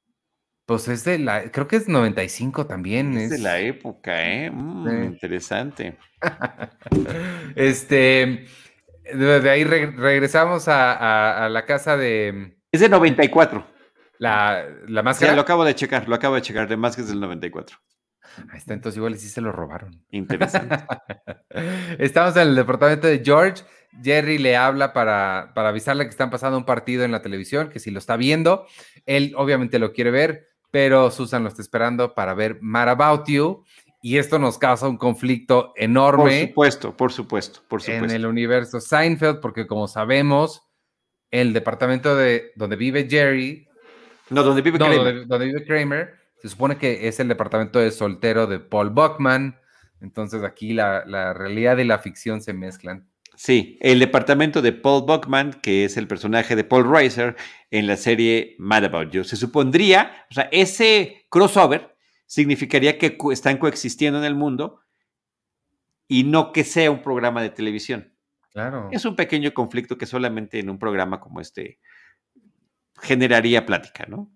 Pues es de la, creo que es 95 también. Es, de la época, ¿eh? Mm, interesante. [LAUGHS] este, de, ahí regresamos a, a, la casa de... Es de 94. La, la máscara. lo acabo de checar, lo acabo de checar, de máscaras del 94. Ahí está, entonces igual sí se lo robaron. Interesante. [LAUGHS] Estamos en el departamento de George. Jerry le habla para, para avisarle que están pasando un partido en la televisión, que si lo está viendo, él obviamente lo quiere ver, pero Susan lo está esperando para ver Mad About You. Y esto nos causa un conflicto enorme. Por supuesto, por supuesto, por supuesto. En el universo Seinfeld, porque como sabemos, el departamento de donde vive Jerry no, donde vive Kramer. Donde, vive Kramer Se supone que es el departamento de soltero de Paul Buckman. Entonces aquí la, la realidad y la ficción se mezclan. Sí, el departamento de Paul Buckman, que es el personaje de Paul Reiser en la serie Mad About You. Se supondría, o sea, ese crossover significaría que están coexistiendo en el mundo y no que sea un programa de televisión. Claro. Es un pequeño conflicto que solamente en un programa como este generaría plática, ¿no?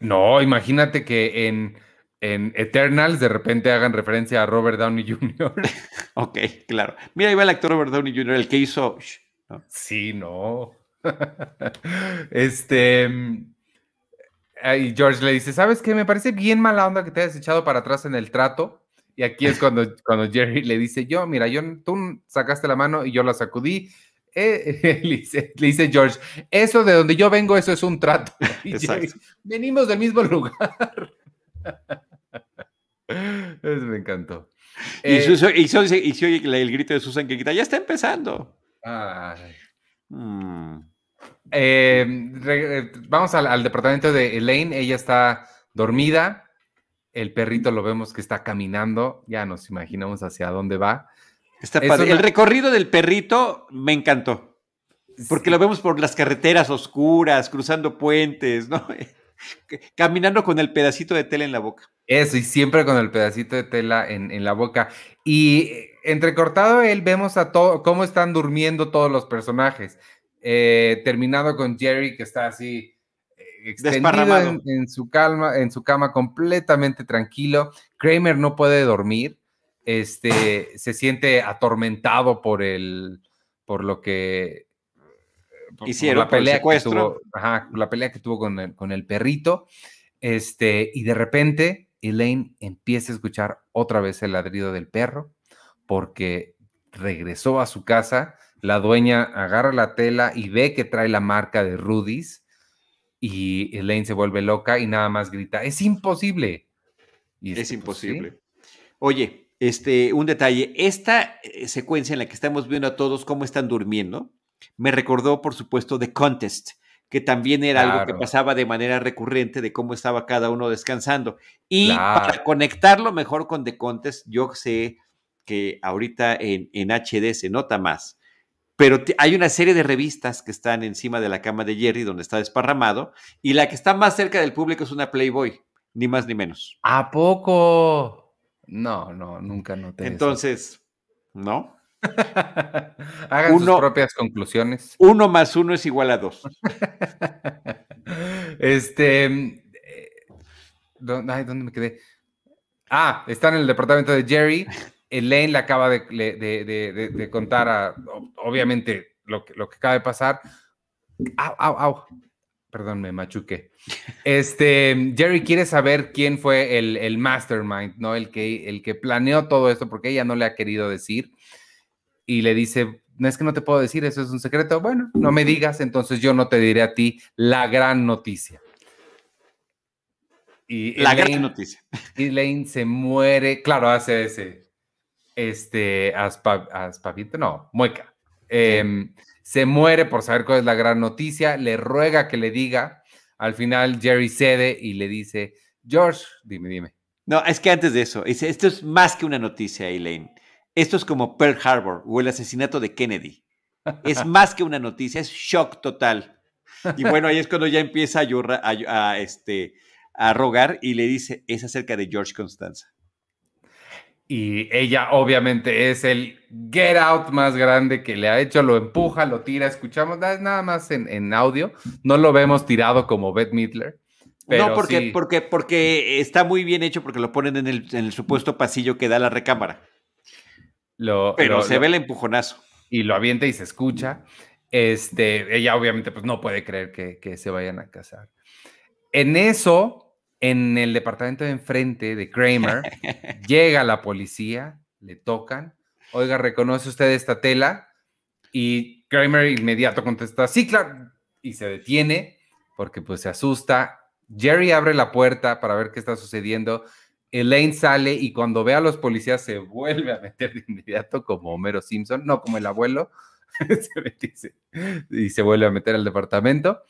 No, imagínate que en en Eternals de repente hagan referencia a Robert Downey [LAUGHS] Jr. [LAUGHS] ok, claro. Mira, ahí va el actor Robert Downey Jr., el que hizo... Sí, no. [LAUGHS] este... Y George le dice, ¿sabes qué? Me parece bien mala onda que te hayas echado para atrás en el trato. Y aquí es cuando, cuando Jerry le dice, yo, mira, yo, tú sacaste la mano y yo la sacudí. Eh, [LAUGHS] le, dice, George, eso de donde yo vengo, eso es un trato. [LAUGHS] venimos del mismo [LAUGHS] lugar. Eso me encantó. Y, eh, el grito de Susan que grita, ya está empezando. Mm. Eh, eh, vamos al, departamento de Elaine, ella está dormida, el perrito lo vemos que está caminando, ya nos imaginamos hacia dónde va. Está El recorrido del perrito me encantó, porque lo vemos por las carreteras oscuras, cruzando puentes, ¿no? [LAUGHS] caminando con el pedacito de tela en la boca. Eso, y siempre con el pedacito de tela en, la boca. Y entrecortado él, vemos a todo cómo están durmiendo todos los personajes. Eh, terminado con Jerry, que está así eh, extendido en, su calma, en su cama, completamente tranquilo. Kramer no puede dormir. Este se siente atormentado por el por lo que hicieron la pelea que tuvo, la pelea que tuvo con el, con el perrito. Este, y de repente Elaine empieza a escuchar otra vez el ladrido del perro porque regresó a su casa, la dueña agarra la tela y ve que trae la marca de Rudy's y Elaine se vuelve loca y nada más grita, es imposible. Y es, pues, imposible. Oye, este, un detalle, esta eh, secuencia en la que estamos viendo a todos cómo están durmiendo, me recordó, por supuesto, The Contest, que también era algo que pasaba de manera recurrente de cómo estaba cada uno descansando. Y para conectarlo mejor con The Contest, yo sé que ahorita en, en HD se nota más, pero hay una serie de revistas que están encima de la cama de Jerry donde está desparramado y la que está más cerca del público es una Playboy, ni más ni menos. ¿A poco? No, no, nunca noté. Entonces, ¿no? [LAUGHS] Hagan sus propias conclusiones. Uno más uno es igual a dos. [LAUGHS] este. Eh, ¿dónde me quedé? Ah, está en el departamento de Jerry. Elaine le acaba de, contar a, obviamente, lo que, lo que acaba de pasar. Au, au, au. Perdón, me machuqué. Este, Jerry quiere saber quién fue el, el, mastermind, ¿no? El que, el que planeó todo esto, porque ella no le ha querido decir y le dice, no es que no te puedo decir, eso es un secreto. Bueno, no me digas, entonces yo no te diré a ti la gran noticia. Y la gran noticia. [LAUGHS] Y Lane se muere, claro, hace ese, este, aspavito, no, mueca. Em, se muere por saber cuál es la gran noticia, le ruega que le diga. Al final Jerry cede y le dice, George, dime, dime. No, es que antes de eso, esto es más que una noticia, Elaine. Esto es como Pearl Harbor o el asesinato de Kennedy. Es [LAUGHS] más que una noticia, es shock total. Y bueno, ahí es cuando ya empieza a, a, este, a rogar y le dice, es acerca de George Constanza. Y ella obviamente es el get out más grande que le ha hecho, lo empuja, lo tira, escuchamos nada más en, audio, no lo vemos tirado como Beth Midler. no, porque, porque, porque está muy bien hecho porque lo ponen en el, en el supuesto pasillo que da la recámara. Pero se ve el empujonazo. Y lo avienta y se escucha. Este, ella obviamente pues no puede creer que, se vayan a casar. En eso, en el departamento de enfrente de Kramer, llega la policía, le tocan, oiga, ¿reconoce usted esta tela? Y Kramer inmediato contesta, sí, claro, y se detiene porque pues se asusta. Jerry abre la puerta para ver qué está sucediendo Elaine sale y cuando ve a los policías se vuelve a meter de inmediato como Homero Simpson, no como el abuelo, [LAUGHS] y se vuelve a meter al departamento.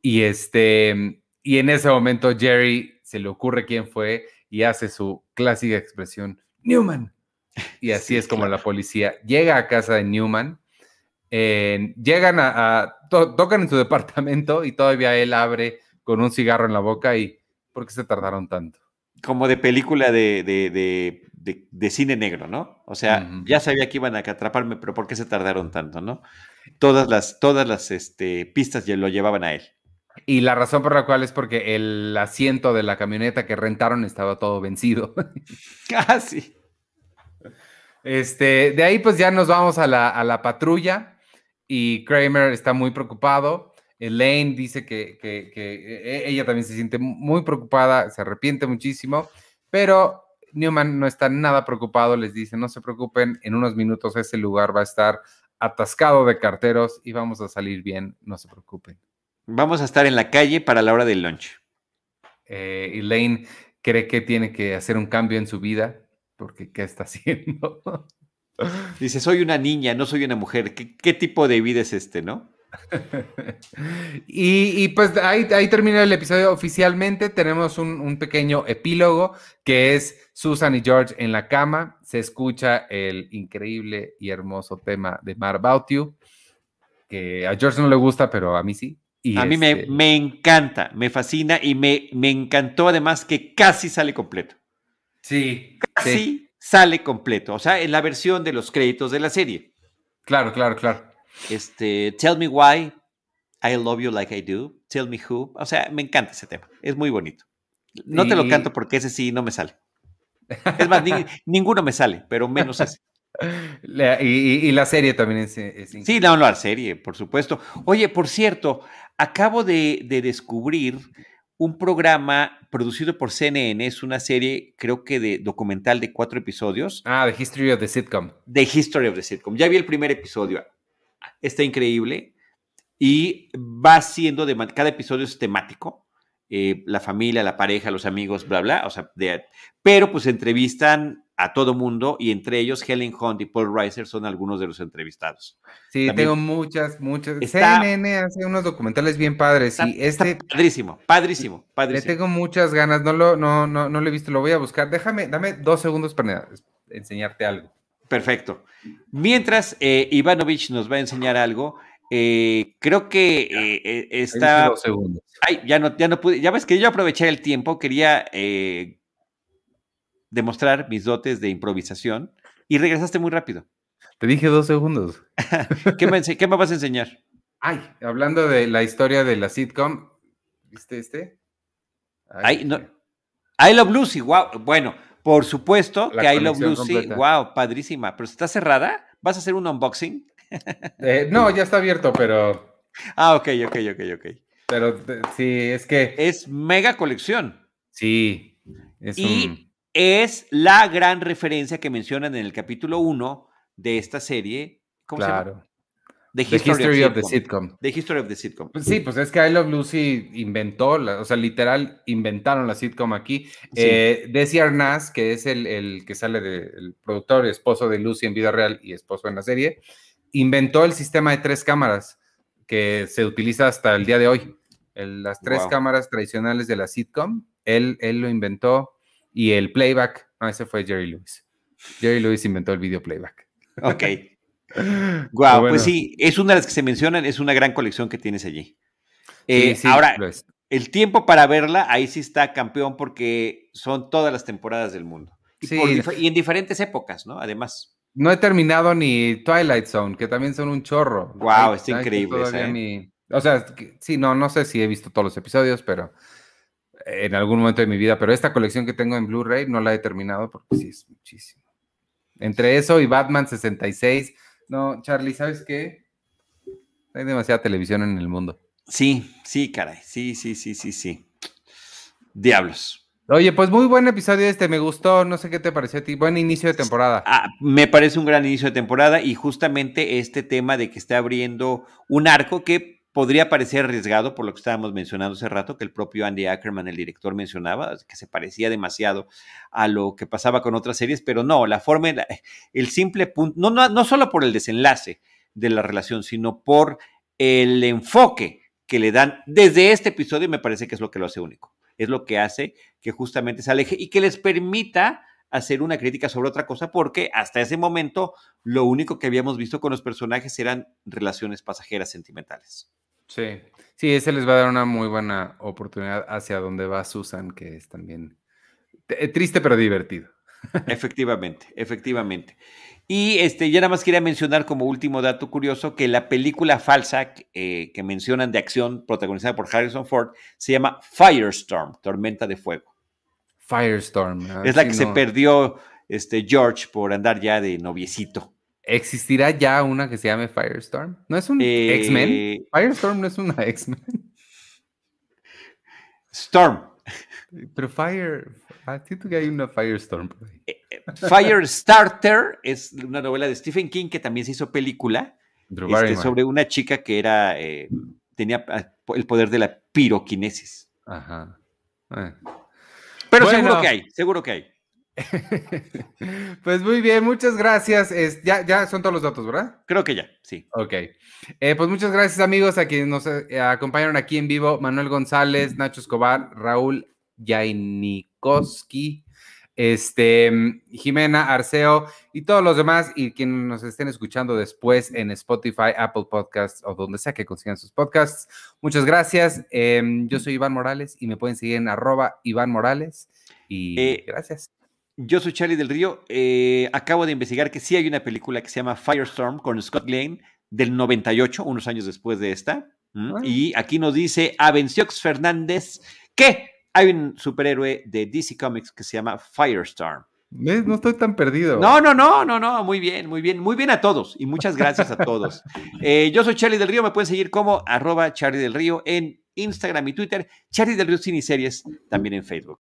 Y este, y en ese momento Jerry se le ocurre quién fue y hace su clásica expresión, Newman. Y así es como la policía llega a casa de Newman, llegan a, tocan en su departamento y todavía él abre con un cigarro en la boca y ¿por qué se tardaron tanto? Como de película de, de, cine negro, ¿no? O sea, ya sabía que iban a atraparme, pero ¿por qué se tardaron tanto, no? Todas las, todas las este, pistas ya lo llevaban a él. Y la razón por la cual es porque el asiento de la camioneta que rentaron estaba todo vencido. [LAUGHS] ah, sí. Este, de ahí pues ya nos vamos a la, a la patrulla y Kramer está muy preocupado. Elaine dice que, que, que, ella también se siente muy preocupada, se arrepiente muchísimo, pero Newman no está nada preocupado, les dice, no se preocupen, en unos minutos ese lugar va a estar atascado de carteros y vamos a salir bien, no se preocupen. Vamos a estar en la calle para la hora del lunch. Eh, Elaine cree que tiene que hacer un cambio en su vida, porque ¿qué está [LAUGHS] haciendo? Dice, soy una niña, no soy una mujer. ¿Qué, tipo de vida es este, no? y, pues ahí, ahí, termina el episodio oficialmente. Tenemos un, pequeño epílogo que es Susan y George en la cama. Se escucha el increíble y hermoso tema de Mar About You, que a George no le gusta, pero a mí sí. Y a mí me, este me, encanta, me fascina y me, me encantó además que casi sale completo. Sí. Casi sale completo. O sea, en la versión de los créditos de la serie. Claro, claro, claro. Este, Tell Me Why I Love You Like I Do. Tell Me Who. O sea, me encanta ese tema. Es muy bonito. No te lo canto porque ese sí no me sale. Es más, [LAUGHS] ninguno me sale, pero menos ese. y, la serie también es, Sí, no, no, la serie, por supuesto. Oye, por cierto, acabo de, de descubrir un programa producido por CNN, es una serie, creo que de documental de cuatro episodios. Ah, The History of the Sitcom. The History of the Sitcom. Ya vi el primer episodio. Está increíble. Y va siendo de cada episodio es temático. Eh, la familia, la pareja, los amigos, bla, bla. O sea, pero pues entrevistan a todo mundo y entre ellos Helen Hunt y Paul Reiser son algunos de los entrevistados. Sí, tengo muchas, muchas. CNN hace unos documentales bien padres y este padrísimo, padrísimo, padrísimo. Le tengo muchas ganas, no lo, no, no, no lo he visto, lo voy a buscar. Déjame, dame dos segundos para enseñarte algo. Perfecto. Mientras eh, Ivanovich nos va a enseñar algo, eh, creo que eh, está. Dos segundos. Ay, ya no, ya no pude. Ya ves que yo aproveché el tiempo, quería demostrar mis dotes de improvisación y regresaste muy rápido. Te dije dos segundos. [LAUGHS] ¿Qué, me, ¿Qué, me, vas a enseñar? Ay, hablando de la historia de la sitcom, ¿viste este? Ay, no. I Love Lucy, wow. Bueno, por supuesto que I Love Lucy, wow, padrísima. Pero está cerrada, ¿vas a hacer un unboxing? Eh, no, ya está abierto, pero. Ah, ok, ok, ok, ok. Pero sí, es que. Es mega colección. Sí. Es y es la gran referencia que mencionan en el capítulo 1 de esta serie. ¿Cómo claro. se llama? The History, of, the Sitcom. The History of the Sitcom. Pues sí, pues es que I Love Lucy inventó, o sea, literal, inventaron la sitcom aquí. Sí. Eh, Desi Arnaz, que es el, que sale del productor, esposo de Lucy en vida real y esposo en la serie, inventó el sistema de tres cámaras que se utiliza hasta el día de hoy. las tres cámaras tradicionales de la sitcom, él, él lo inventó y el playback, no, ese fue Jerry Lewis. Jerry Lewis inventó el video playback. Ok. [LAUGHS] Wow, pues sí, es una de las que se mencionan, es una gran colección que tienes allí. Eh, ahora, el tiempo para verla, ahí sí está campeón porque son todas las temporadas del mundo. Y, y, en diferentes épocas, ¿no? Además. No he terminado ni Twilight Zone, que también son un chorro. Wow, está increíble. ¿eh? O sea, sí, no, no sé si he visto todos los episodios, pero en algún momento de mi vida, pero esta colección que tengo en Blu-ray no la he terminado porque sí es muchísimo. Entre eso y Batman 66, no, Charlie, ¿sabes qué? Hay demasiada televisión en el mundo. Sí, sí, caray, sí, sí, sí, sí, sí. Diablos. Oye, pues muy buen episodio este, me gustó, no sé qué te pareció a ti, buen inicio de temporada. Ah, me parece un gran inicio de temporada y justamente este tema de que está abriendo un arco que podría parecer arriesgado por lo que estábamos mencionando hace rato, que el propio Andy Ackerman, el director, mencionaba, que se parecía demasiado a lo que pasaba con otras series, pero no, la forma, el simple punto, no, no, no solo por el desenlace de la relación, sino por el enfoque que le dan desde este episodio, me parece que es lo que lo hace único. es lo que hace que justamente se aleje y que les permita hacer una crítica sobre otra cosa, porque hasta ese momento lo único que habíamos visto con los personajes eran relaciones pasajeras sentimentales. Sí, sí, ese les va a dar una muy buena oportunidad hacia donde va Susan, que es también triste pero divertido. [LAUGHS] Efectivamente, efectivamente. Y este, ya nada más quería mencionar como último dato curioso que la película falsa eh, que mencionan de acción protagonizada por Harrison Ford se llama Firestorm, Tormenta de Fuego. Firestorm. Ah, es la que se perdió este, George por andar ya de noviecito. ¿Existirá ya una que se llame Firestorm? ¿No es un eh, X-Men? Firestorm no es una [LAUGHS] X-Men. Storm. Pero Fire, siento que hay una Firestorm. Eh, eh, Firestarter es una novela de Stephen King que también se hizo película este, sobre una chica que era tenía ah, el poder de la piroquinesis. Ajá. Pero seguro que hay, seguro que hay. [LAUGHS] pues muy bien, muchas gracias. ya, ya son todos los datos, ¿verdad? Creo que ya, sí. Ok. Eh, pues muchas gracias, amigos, a quienes nos eh, acompañaron aquí en vivo: Manuel González, Nacho Escobar, Raúl Jainikoski, este, Jimena Arceo y todos los demás y quienes nos estén escuchando después en Spotify, Apple Podcasts o donde sea que consigan sus podcasts. Muchas gracias. Em, yo soy Iván Morales y me pueden seguir en arroba Iván Morales y eh, gracias. Yo soy Charlie del Río. Eh, acabo de investigar que sí hay una película que se llama Firestorm con Scott Glenn del 98, unos años después de esta. Y aquí nos dice Avenciox Fernández que hay un superhéroe de DC Comics que se llama Firestorm. No estoy tan perdido. No, no, no, no, no, muy bien, muy bien, muy bien a todos y muchas gracias a todos. [LAUGHS] Eh, yo soy Charlie del Río, me pueden seguir como arroba Charlie del Río en Instagram y Twitter, Charlie del Río Cine Series también en Facebook.